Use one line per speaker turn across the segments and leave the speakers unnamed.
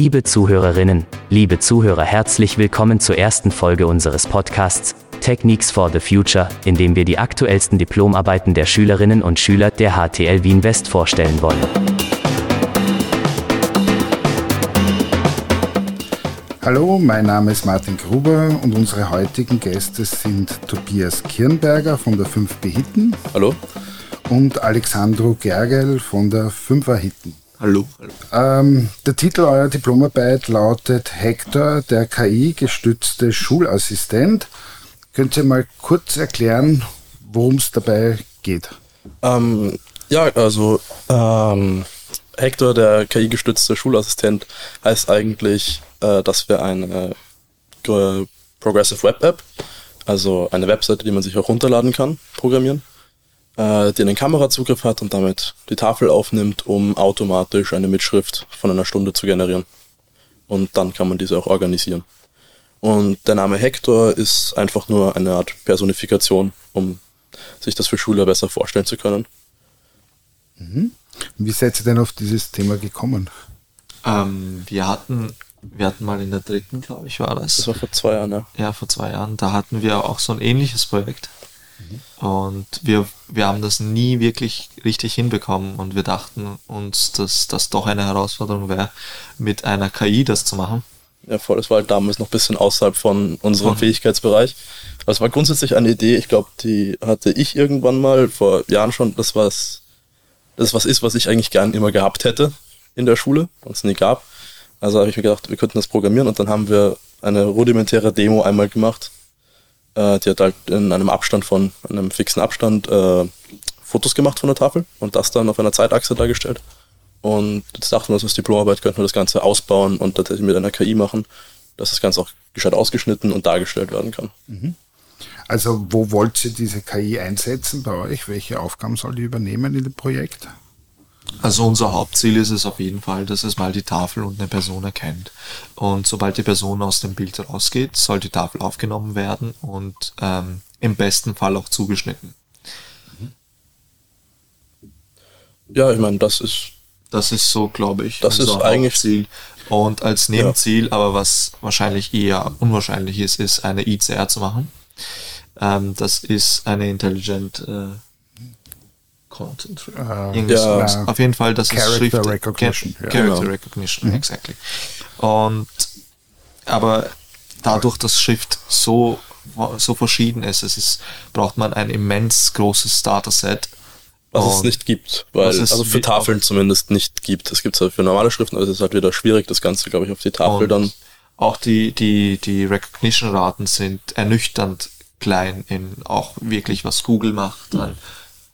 Liebe Zuhörerinnen, liebe Zuhörer, herzlich willkommen zur ersten Folge unseres Podcasts Techniques for the Future, in dem wir die aktuellsten Diplomarbeiten der Schülerinnen und Schüler der HTL Wien West vorstellen wollen.
Hallo, mein Name ist Martin Gruber und unsere heutigen Gäste sind Tobias Kirnberger von der 5B Hitten.
Hallo.
Und Alexandro Gergel von der 5er Hitten.
Hallo.
Ähm, der Titel eurer Diplomarbeit lautet Hector, der KI-gestützte Schulassistent. Könnt ihr mal kurz erklären, worum es dabei geht?
Ähm, ja, also ähm, Hector, der KI-gestützte Schulassistent, heißt eigentlich, äh, dass wir eine äh, Progressive Web App, also eine Webseite, die man sich auch runterladen kann, programmieren, äh, die einen Kamerazugriff hat und damit die Tafel aufnimmt, um automatisch eine Mitschrift von einer Stunde zu generieren. Und dann kann man diese auch organisieren. Und der Name Hector ist einfach nur eine Art Personifikation, um sich das für Schüler besser vorstellen zu können.
Mhm. Wie seid ihr denn auf dieses Thema gekommen?
Ähm, wir hatten, wir hatten mal in der dritten, glaube ich, war das.
Das war vor zwei Jahren, ja.
Ja, vor zwei Jahren. Da hatten wir auch so ein ähnliches Projekt. Mhm. Und wir, wir haben das nie wirklich richtig hinbekommen und wir dachten uns, dass das doch eine Herausforderung wäre, mit einer KI das zu machen.
Ja, voll. Das war halt damals noch ein bisschen außerhalb von unserem von. Fähigkeitsbereich. Es war grundsätzlich eine Idee, ich glaube, die hatte ich irgendwann mal vor Jahren schon. Das war das das was ist, was ich eigentlich gern immer gehabt hätte in der Schule und es nie gab. Also habe ich mir gedacht, wir könnten das programmieren und dann haben wir eine rudimentäre Demo einmal gemacht. Äh, die hat halt in einem Abstand von, einem fixen Abstand, äh, Fotos gemacht von der Tafel und das dann auf einer Zeitachse dargestellt. Und jetzt dachten wir uns, als Diplomarbeit könnten wir das Ganze ausbauen und tatsächlich mit einer KI machen, dass das Ganze auch gescheit ausgeschnitten und dargestellt werden kann. Mhm.
Also wo wollt ihr diese KI einsetzen bei euch? Welche Aufgaben soll die übernehmen in dem Projekt?
Also unser Hauptziel ist es auf jeden Fall, dass es mal die Tafel und eine Person erkennt. Und sobald die Person aus dem Bild rausgeht, soll die Tafel aufgenommen werden und ähm, im besten Fall auch zugeschnitten.
Ja, ich meine, das ist.
Das ist so, glaube ich,
das ist eigentlich Ziel.
Und als Nebenziel, ja. aber was wahrscheinlich eher unwahrscheinlich ist, ist eine ICR zu machen. Ähm, das ist eine Intelligent äh, Content. Uh, ja, auf jeden Fall, das
Character ist Schrift, Recognition.
Ca ja. Character genau. Recognition, mhm. exactly. Und aber dadurch, dass Schrift so so verschieden ist, es ist, braucht man ein immens großes Dataset.
Was es nicht gibt, weil es also für Tafeln zumindest nicht gibt. Es gibt es halt für normale Schriften, aber es ist halt wieder schwierig, das Ganze, glaube ich, auf die Tafel dann.
Auch die, die, die Recognition-Raten sind ernüchternd klein in auch wirklich, was Google macht an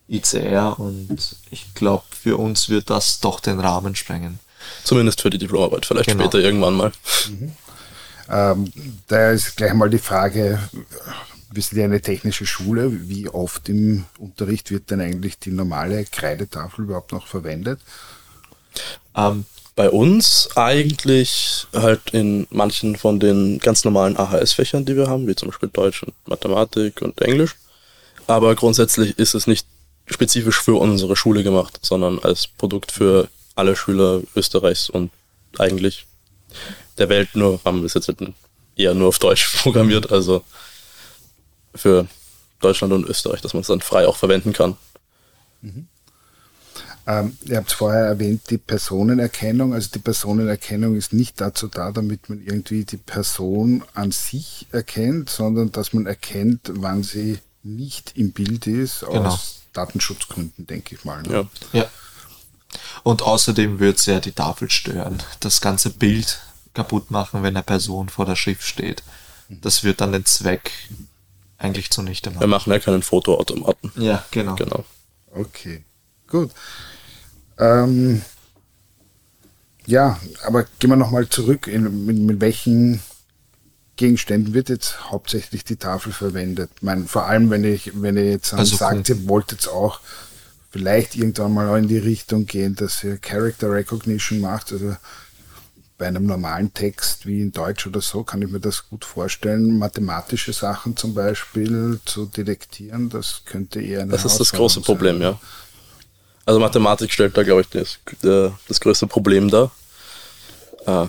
ICR und ich glaube, für uns wird das doch den Rahmen sprengen.
Zumindest für die Diplomarbeit, vielleicht genau. später irgendwann mal.
Mhm. Ähm, da ist gleich mal die Frage, wir sind ja eine technische Schule, wie oft im Unterricht wird denn eigentlich die normale Kreidetafel überhaupt noch verwendet?
Ähm, bei uns eigentlich halt in manchen von den ganz normalen AHS-Fächern, die wir haben, wie zum Beispiel Deutsch und Mathematik und Englisch. Aber grundsätzlich ist es nicht spezifisch für unsere Schule gemacht, sondern als Produkt für alle Schüler Österreichs und eigentlich der Welt nur, haben wir es jetzt eher nur auf Deutsch programmiert, also für Deutschland und Österreich, dass man es dann frei auch verwenden kann.
Mhm. Ähm, ihr habt vorher erwähnt, die Personenerkennung. Also die Personenerkennung ist nicht dazu da, damit man irgendwie die Person an sich erkennt, sondern dass man erkennt, wann sie nicht im Bild ist, genau. aus Datenschutzgründen, denke ich mal.
Ne? Ja. ja. Und außerdem wird es ja die Tafel stören. Das ganze Bild kaputt machen, wenn eine Person vor der Schrift steht. Das wird dann den Zweck eigentlich zunichte
machen. Wir machen ja keinen Fotoautomaten.
Ja, genau.
Genau.
Okay, gut. Ähm, ja, aber gehen wir nochmal zurück. In, mit, mit, welchen Gegenständen wird jetzt hauptsächlich die Tafel verwendet? Ich meine, vor allem, wenn ich, wenn ihr jetzt also sagt, ihr wollt jetzt auch vielleicht irgendwann mal in die Richtung gehen, dass ihr Character Recognition macht, also bei einem normalen Text wie in Deutsch oder so kann ich mir das gut vorstellen, mathematische Sachen zum Beispiel zu detektieren, das könnte eher eine
Das ist das große Problem, ja. Also Mathematik stellt da, glaube ich, das, das größte Problem dar. Äh,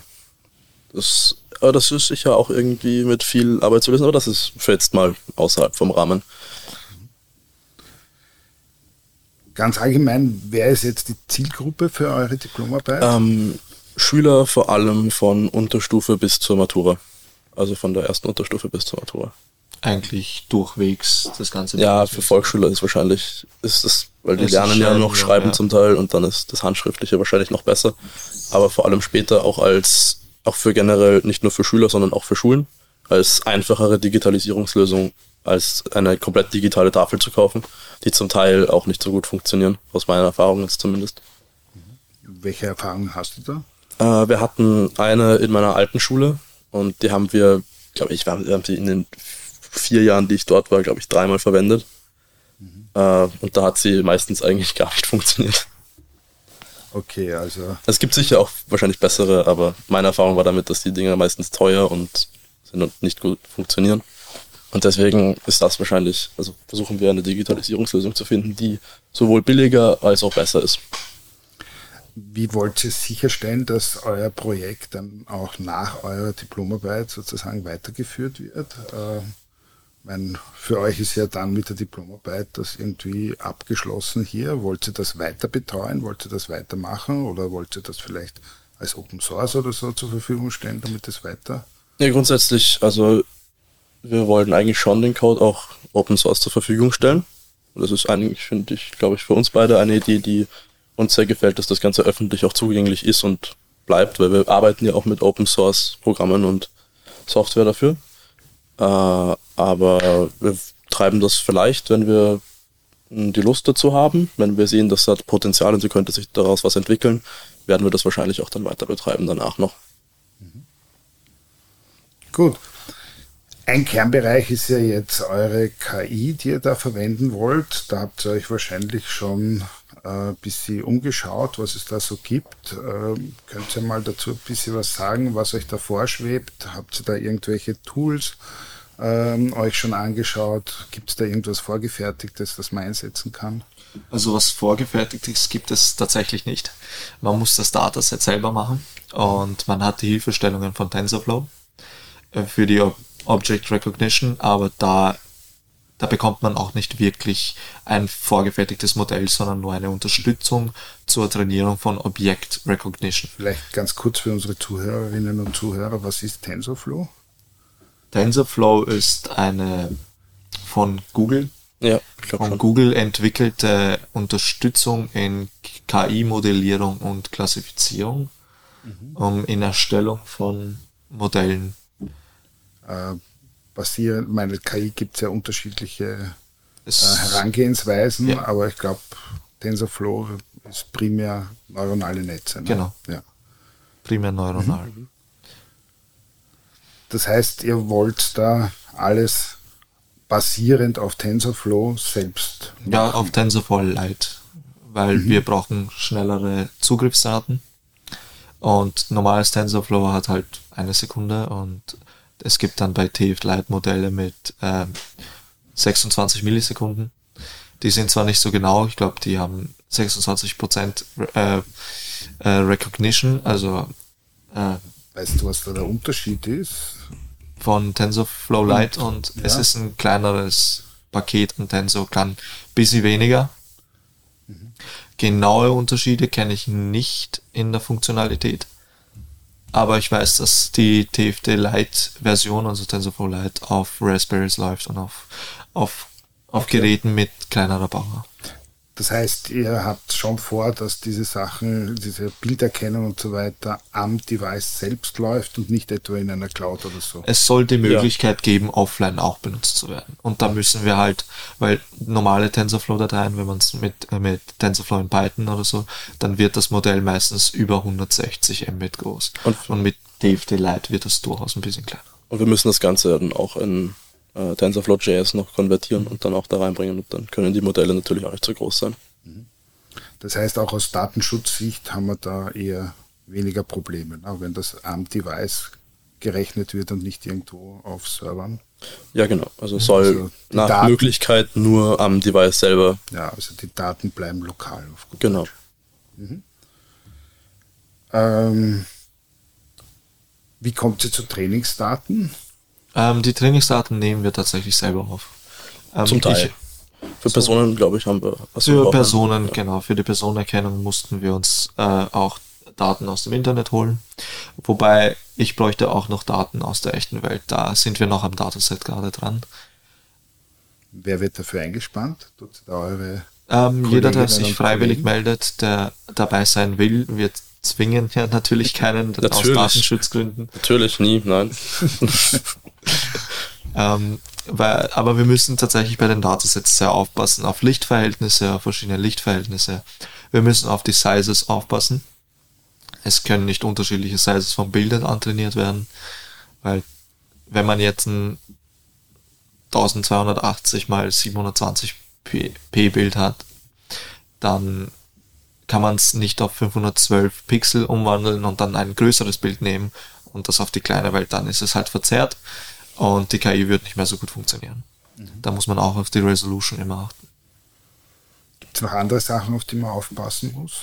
Das, aber das ist sicher auch irgendwie mit viel Arbeit zu lösen, aber das ist für jetzt mal außerhalb vom Rahmen.
Ganz allgemein, wer ist jetzt die Zielgruppe für eure Diplomarbeit?
Ähm, Schüler vor allem von Unterstufe bis zur Matura. Also von der ersten Unterstufe bis zur Matura.
Eigentlich durchwegs das ganze.
Ja, für Volksschüler ist wahrscheinlich, ist das, weil die
Es ist
lernen ja noch schreiben
ja.
zum Teil und dann ist das Handschriftliche wahrscheinlich noch besser. Aber vor allem später auch als, auch für generell, nicht nur für Schüler, sondern auch für Schulen, als einfachere Digitalisierungslösung, als eine komplett digitale Tafel zu kaufen, die zum Teil auch nicht so gut funktionieren, aus meiner Erfahrung jetzt zumindest.
Welche Erfahrungen hast du da?
Äh, wir hatten eine in meiner alten Schule und die haben wir, glaube ich, wir haben, sie in den vier Jahren, die ich dort war, glaube ich, dreimal verwendet. Äh, und da hat sie meistens eigentlich gar nicht funktioniert.
Okay, also
Es gibt sicher auch wahrscheinlich bessere, aber meine Erfahrung war damit, dass die Dinger meistens teuer und sind und nicht gut funktionieren. Und deswegen ist das wahrscheinlich, also versuchen wir eine Digitalisierungslösung zu finden, die sowohl billiger als auch besser ist.
wie wollt ihr sicherstellen, dass euer Projekt dann auch nach eurer Diplomarbeit sozusagen weitergeführt wird? Äh, meine, für euch ist ja dann mit der Diplomarbeit das irgendwie abgeschlossen hier. Wollt ihr das weiter betreuen? Wollt ihr das weitermachen? Oder wollt ihr das vielleicht als Open Source oder so zur Verfügung stellen, damit es weiter?
Ja, grundsätzlich, also wir wollten eigentlich schon den Code auch Open Source zur Verfügung stellen. Und das ist eigentlich, finde ich, glaube ich, für uns beide eine Idee, die uns sehr gefällt, dass das Ganze öffentlich auch zugänglich ist und bleibt, weil wir arbeiten ja auch mit Open Source Programmen und Software dafür. Äh, aber wir treiben das vielleicht, wenn wir mh, die Lust dazu haben, wenn wir sehen, das hat Potenzial und sie könnte sich daraus was entwickeln, werden wir das wahrscheinlich auch dann weiter betreiben danach noch.
Gut. Ein Kernbereich ist ja jetzt eure KI, die ihr da verwenden wollt. Da habt ihr euch wahrscheinlich schon äh, ein bisschen umgeschaut, was es da so gibt. Ähm, könnt ihr mal dazu ein bisschen was sagen, was euch da vorschwebt? Habt ihr da irgendwelche Tools ähm, euch schon angeschaut? Gibt es da irgendwas Vorgefertigtes, das man einsetzen kann?
Also was Vorgefertigtes gibt es tatsächlich nicht. Man muss das Dataset selber machen und man hat die Hilfestellungen von TensorFlow äh, für die Ob Object Recognition, aber da, da bekommt man auch nicht wirklich ein vorgefertigtes Modell, sondern nur eine Unterstützung zur Trainierung von Object Recognition.
Vielleicht ganz kurz für unsere Zuhörerinnen und Zuhörer, was ist TensorFlow?
TensorFlow ist eine von Google
Ja,
von
schon.
Google entwickelte Unterstützung in KI-Modellierung und Klassifizierung, um in Erstellung von Modellen.
Äh, basieren, meine KI gibt es ja unterschiedliche
Es,
äh, Herangehensweisen,
Ja.
aber ich glaube, TensorFlow ist primär neuronale Netze. Ne?
Genau.
Ja.
primär neuronal.
Das heißt, ihr wollt da alles basierend auf TensorFlow selbst.
Ja, auf TensorFlow Lite, weil wir brauchen schnellere Zugriffsdaten. Und normales TensorFlow hat halt eine Sekunde und es gibt dann bei TF Lite Modelle mit ähm, 26 Millisekunden. Die sind zwar nicht so genau, ich glaube, die haben 26% äh, äh, Recognition, also äh,
Weißt du, was da der Unterschied ist?
von TensorFlow Lite und es
ja.
ist ein kleineres Paket und Tensor kann ein bisschen weniger. Genaue Unterschiede kenne ich nicht in der Funktionalität. Aber ich weiß, dass die TFT Lite Version, also TensorFlow Lite, auf Raspberries läuft und auf, auf, auf Geräten mit kleinerer Bauer.
Das heißt, ihr habt schon vor, dass diese Sachen, diese Bilderkennung und so weiter am Device selbst läuft und nicht etwa in einer Cloud oder so.
Es soll die Möglichkeit geben, offline auch benutzt zu werden. Und da müssen wir halt, weil normale TensorFlow-Dateien, wenn man es mit, äh, mit TensorFlow in Python oder so, dann wird das Modell meistens über 160 Mbit groß.
Und-
Und, mit TFT Lite wird das durchaus ein bisschen kleiner.
Und wir müssen das Ganze dann auch in äh, TensorFlow.js noch konvertieren und dann auch da reinbringen und dann können die Modelle natürlich auch nicht so groß sein.
Das heißt, auch aus Datenschutzsicht haben wir da eher weniger Probleme, ne? wenn das am Device gerechnet wird und nicht irgendwo auf Servern.
Ja, genau. Also soll
Also
nach
Daten-
Möglichkeit nur am Device selber.
Ja, also die Daten bleiben lokal.
Genau.
Ähm, Wie kommt sie zu Trainingsdaten?
Ähm, die Trainingsdaten nehmen wir tatsächlich selber auf. Ähm,
Zum Teil.
Ich,
Für Personen, glaube ich, haben wir was wir
für
brauchen.
Personen, genau, für die Personenerkennung mussten wir uns äh, auch Daten aus dem Internet holen. Wobei ich bräuchte auch noch Daten aus der echten Welt. Da sind wir noch am Dataset gerade dran.
Wer wird dafür eingespannt? Tut da eure
Ähm, jeder, der sich freiwillig
Kollegen?
meldet, der dabei sein will, wir zwingen ja natürlich keinen aus
Natürlich.
Datenschutzgründen.
Natürlich, nie, nein.
Ähm, weil, aber wir müssen tatsächlich bei den Datasets sehr aufpassen, auf Lichtverhältnisse, auf verschiedene Lichtverhältnisse. Wir müssen auf die Sizes aufpassen. Es können nicht unterschiedliche Sizes von Bildern antrainiert werden, weil wenn man jetzt ein 1280 mal 720 p, p Bild hat, dann kann man es nicht auf 512 Pixel umwandeln und dann ein größeres Bild nehmen und das auf die kleine Welt, dann ist es halt verzerrt und die KI wird nicht mehr so gut funktionieren. Da muss man auch auf die Resolution immer achten.
Gibt es noch andere Sachen, auf die man aufpassen muss?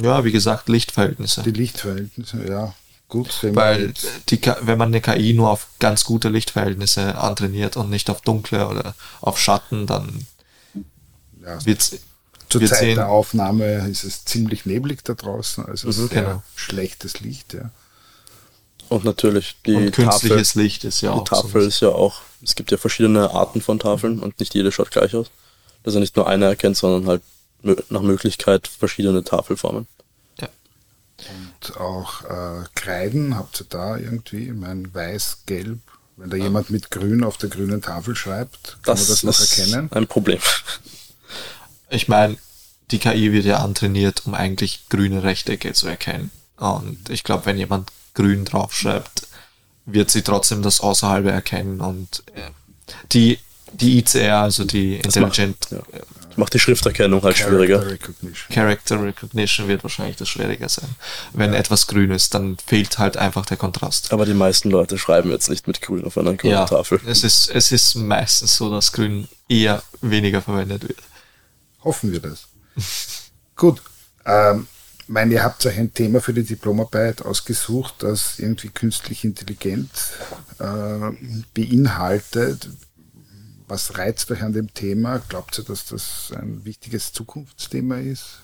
Ja, wie gesagt, Lichtverhältnisse.
Die Lichtverhältnisse, ja. Gut, wenn
Weil die, wenn man eine KI nur auf ganz gute Lichtverhältnisse antrainiert und nicht auf dunkle oder auf Schatten, dann
ja,
wird's
zur
wir
Zeit
sehen-
der Aufnahme ist es ziemlich neblig da draußen, also sehr
genau.
schlechtes Licht, ja.
Und natürlich die
und künstliches
Tafel.
Licht ist ja
Die
auch
Tafel
so.
ist ja auch, es gibt ja verschiedene Arten von Tafeln und nicht jede schaut gleich aus. Dass er nicht nur eine erkennt, sondern halt nach Möglichkeit verschiedene Tafelformen.
Ja.
Und auch äh, Kreiden, habt ihr da irgendwie, ich meine, weiß, gelb, wenn da jemand mit grün auf der grünen Tafel schreibt, kann
Das,
man das noch
ist
erkennen?
ein Problem.
Ich meine, die KI wird ja antrainiert, um eigentlich grüne Rechtecke zu erkennen. Und ich glaube, wenn jemand grün draufschreibt, wird sie trotzdem das Außerhalbe erkennen. Und äh, die, die ICR, also die Intelligent
Ja. Macht die Schrifterkennung halt schwieriger.
Character Recognition.
Character Recognition wird wahrscheinlich das schwieriger sein. Wenn etwas grün ist, dann fehlt halt einfach der Kontrast.
Aber die meisten Leute schreiben jetzt nicht mit Grün auf einer grünen
Ja,
Tafel.
es ist, es ist meistens so, dass grün eher weniger verwendet wird.
Hoffen wir das. Gut. Ähm, meine, ihr habt euch ein Thema für die Diplomarbeit ausgesucht, das irgendwie künstlich intelligent äh, beinhaltet. Was reizt euch an dem Thema? Glaubt ihr, dass das ein wichtiges Zukunftsthema ist?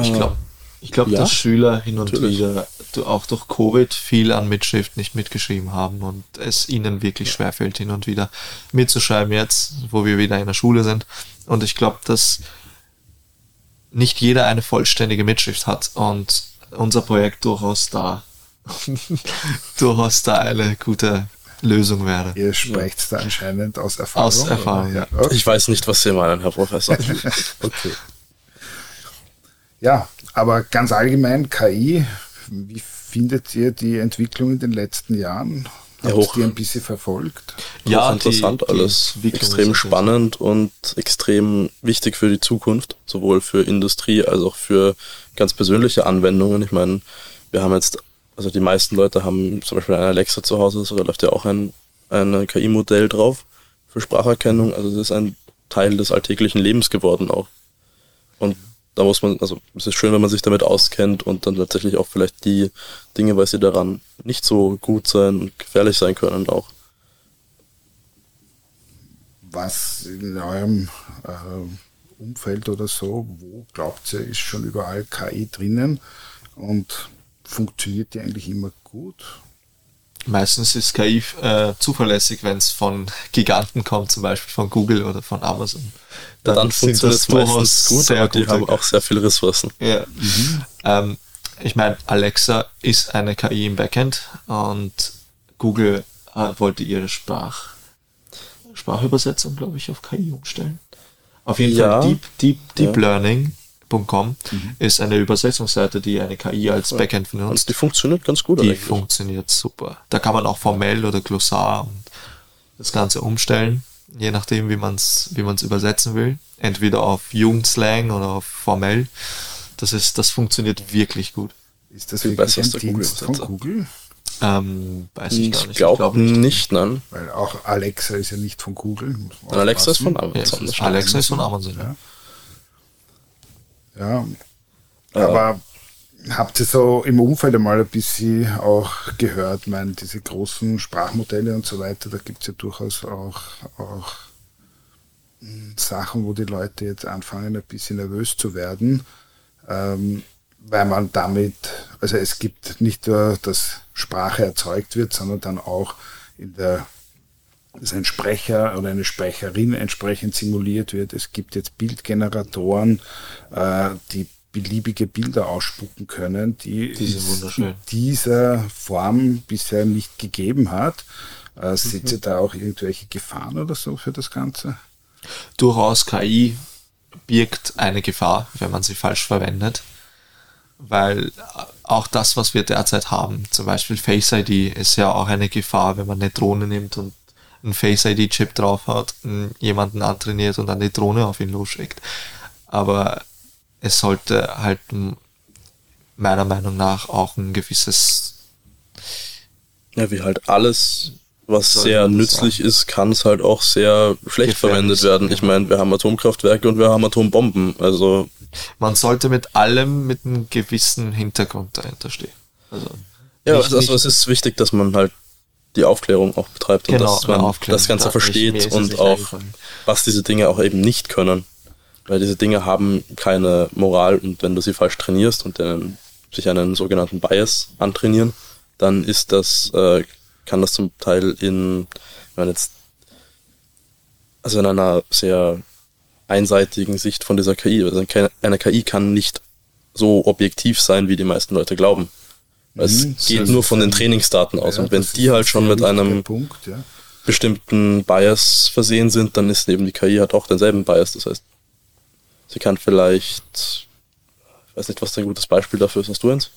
Ich glaube, ich glaub,
ja,
dass Schüler hin und
natürlich.
wieder du- auch durch Covid viel an Mitschrift nicht mitgeschrieben haben und es ihnen wirklich schwerfällt, hin und wieder mitzuschreiben jetzt, wo wir wieder in der Schule sind. Und ich glaube, dass nicht jeder eine vollständige Mitschrift hat und unser Projekt durchaus da durchaus da eine gute Lösung wäre.
Ihr sprecht da anscheinend aus Erfahrung.
Aus Erfahrung,
oder?
ja.
Okay.
Ich weiß nicht, was Sie meinen, Herr Professor.
okay. Ja, aber ganz allgemein KI, wie findet ihr die Entwicklung in den letzten Jahren?
Ja,
ihr
hoch.
die ein bisschen verfolgt?
Ja,
die-
interessant
die
alles.
Entwicklung
Extrem spannend und extrem wichtig für die Zukunft, sowohl für Industrie als auch für ganz persönliche Anwendungen. Ich meine, wir haben jetzt, also die meisten Leute haben zum Beispiel eine Alexa zu Hause, so da läuft ja auch ein, ein KI-Modell drauf für Spracherkennung. Also das ist ein Teil des alltäglichen Lebens geworden auch. Und da muss man, also es ist schön, wenn man sich damit auskennt und dann tatsächlich auch vielleicht die Dinge, weil sie daran nicht so gut sein und gefährlich sein können, auch
Was in eurem äh, Umfeld oder so, wo glaubt ihr, ist schon überall KI drinnen und funktioniert die eigentlich immer gut?
Meistens ist KI äh, zuverlässig, wenn es von Giganten kommt, zum Beispiel von Google oder von Amazon.
dann,
sind
funktioniert
das durchaus
gut,
sehr
aber die haben auch sehr viele Ressourcen.
Ja. Ähm, ich meine, Alexa ist eine KI im Backend und Google äh, wollte ihre Sprach, Sprachübersetzung, glaube ich, auf KI umstellen. Auf jeden
Ja.
Fall Deep, Deep,
Ja.
deeplearning.com ist eine Übersetzungsseite, die eine KI als Backend
Und
benutzt.
die funktioniert ganz gut
Die
eigentlich.
funktioniert super. Da kann man auch formell oder Glossar und das Ganze umstellen, je nachdem, wie man es wie man's übersetzen will. Entweder auf Jugendslang oder auf formell. Das ist, das funktioniert wirklich gut.
Ist das
Viel besser
ein
als der Google-Übersetzer.
Google?
Ähm, weiß ich gar
Ich
nicht.
glaube
glaub
nicht, nein.
Weil auch Alexa ist ja nicht von Google.
Alexa ist von.
Ja,
Amazon. stimmt.
Alexa ist von Amazon.
Ja. Ja,
Ja.
aber habt ihr so im Umfeld einmal ein bisschen auch gehört, mein, diese großen Sprachmodelle und so weiter, da gibt es ja durchaus auch, auch hm, Sachen, wo die Leute jetzt anfangen, ein bisschen nervös zu werden, ähm, weil man damit, also es gibt nicht nur, dass Sprache erzeugt wird, sondern dann auch in der dass ein Sprecher oder eine Sprecherin entsprechend simuliert wird. Es gibt jetzt Bildgeneratoren, äh, die beliebige Bilder ausspucken können,
die, es in
dieser Form bisher nicht gegeben hat. Äh, mhm. Seht ihr da auch irgendwelche Gefahren oder so für das Ganze?
Durchaus KI birgt eine Gefahr, wenn man sie falsch verwendet. Weil auch das, was wir derzeit haben, zum Beispiel Face ID, ist ja auch eine Gefahr, wenn man eine Drohne nimmt und einen Face ID-Chip drauf hat, jemanden antrainiert und dann die Drohne auf ihn losschickt. Aber es sollte halt meiner Meinung nach auch ein gewisses.
Ja, wie halt alles, was sehr nützlich sagen. ist, kann es halt auch sehr schlecht verwendet werden. Ich meine, wir haben Atomkraftwerke und wir haben Atombomben. Also
man sollte mit allem mit einem gewissen Hintergrund dahinter stehen. Also
ja, nicht, also es ist wichtig, dass man halt die Aufklärung auch betreibt und
genau,
dass man das Ganze versteht und auch, was diese Dinge auch eben nicht können. Weil diese Dinge haben keine Moral und wenn du sie falsch trainierst und dann sich einen sogenannten Bias antrainieren, dann ist das, äh, kann das zum Teil in, wenn jetzt, also in einer sehr einseitigen Sicht von dieser KI, also eine KI kann nicht so objektiv sein, wie die meisten Leute glauben. Es mhm, geht nur von den Trainingsdaten aus. Ja, und wenn die halt schon mit einem Punkt, ja. bestimmten Bias versehen sind, dann ist eben die KI hat auch denselben Bias. Das heißt, Sie kann vielleicht, ich weiß nicht, was ein gutes Beispiel dafür ist. Hast du eins?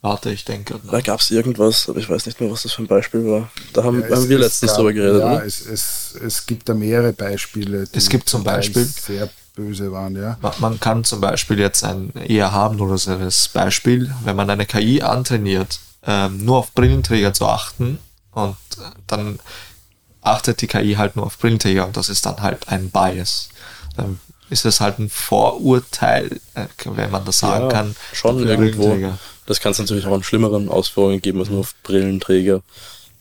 Warte, ich denke.
Da gab es irgendwas, aber ich weiß nicht mehr, was das für ein Beispiel war. Da haben, ja, haben wir letztens gab, drüber geredet.
Ja, es, es, es, gibt da mehrere Beispiele.
es gibt zum Beispiel
sehr böse waren, ja.
Man kann zum Beispiel jetzt ein eher harmloseres Beispiel, wenn man eine KI antrainiert, ähm, nur auf Brillenträger zu achten und dann achtet die KI halt nur auf Brillenträger und das ist dann halt ein Bias. Dann ist es halt ein Vorurteil, äh, wenn man das sagen ja, kann.
Schon irgendwo. Das kann es natürlich auch in schlimmeren Ausführungen geben als nur auf Brillenträger.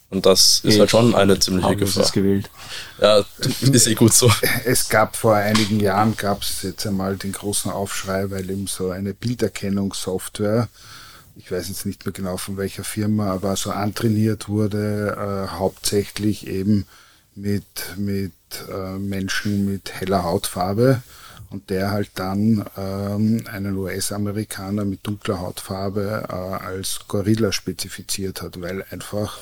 Und das ist ich halt schon eine ziemliche Gefahr. Es
gewählt.
Ja, ist eh gut so.
Es gab vor einigen Jahren, gab es jetzt einmal den großen Aufschrei, weil eben so eine Bilderkennungssoftware ich weiß jetzt nicht mehr genau von welcher Firma, aber so antrainiert wurde, äh, hauptsächlich eben mit, mit äh, Menschen mit heller Hautfarbe und der halt dann ähm, einen US-Amerikaner mit dunkler Hautfarbe äh, als Gorilla spezifiziert hat, weil einfach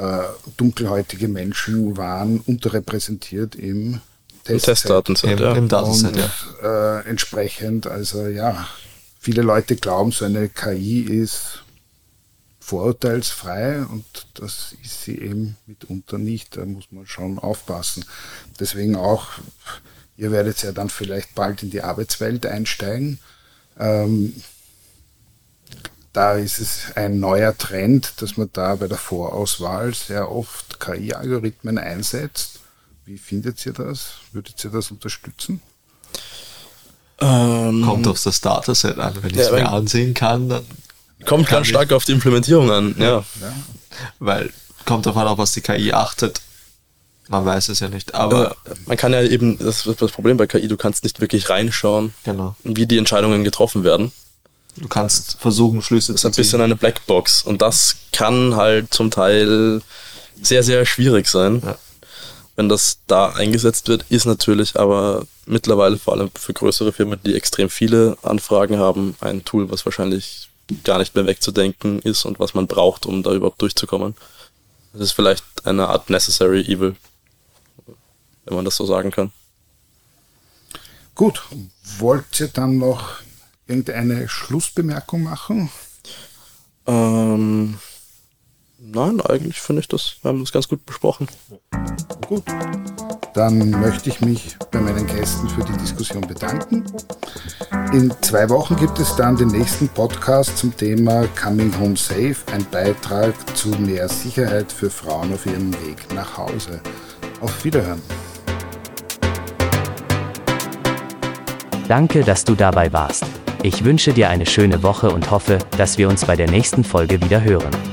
äh, dunkelhäutige Menschen waren unterrepräsentiert im
Testdatenset.
Im, im Datenset,
ja. Äh, entsprechend, also ja, viele Leute glauben, so eine KI ist vorurteilsfrei und das ist sie eben mitunter nicht. Da muss man schon aufpassen. Deswegen auch, ihr werdet ja dann vielleicht bald in die Arbeitswelt einsteigen. Ähm, da ist es ein neuer Trend, dass man da bei der Vorauswahl sehr oft KI-Algorithmen einsetzt. Wie findet ihr das? Würdet ihr das unterstützen?
Ähm, kommt auf das Dataset an. Wenn ich es mir ansehen kann, dann.
Kommt ganz stark auf die Implementierung an, ja. ja.
Weil kommt davon an, was die KI achtet. Man weiß es ja nicht. Aber
äh, man kann ja eben, das ist das Problem bei KI, du kannst nicht wirklich reinschauen,
genau.
wie die Entscheidungen getroffen werden.
Du kannst versuchen, Schlüsse
zu ziehen. Das ist ein bisschen eine Blackbox. Und das kann halt zum Teil sehr, sehr schwierig sein. Ja wenn das da eingesetzt wird, ist natürlich aber mittlerweile vor allem für größere Firmen, die extrem viele Anfragen haben, ein Tool, was wahrscheinlich gar nicht mehr wegzudenken ist und was man braucht, um da überhaupt durchzukommen. Das ist vielleicht eine Art Necessary Evil, wenn man das so sagen kann.
Gut, wollt ihr dann noch irgendeine Schlussbemerkung machen?
Ähm, nein, eigentlich finde ich das, wir haben das ganz gut besprochen.
Gut, dann möchte ich mich bei meinen Gästen für die Diskussion bedanken. In zwei Wochen gibt es dann den nächsten Podcast zum Thema Coming Home Safe, ein Beitrag zu mehr Sicherheit für Frauen auf ihrem Weg nach Hause. Auf Wiederhören.
Danke, dass du dabei warst. Ich wünsche dir eine schöne Woche und hoffe, dass wir uns bei der nächsten Folge wieder hören.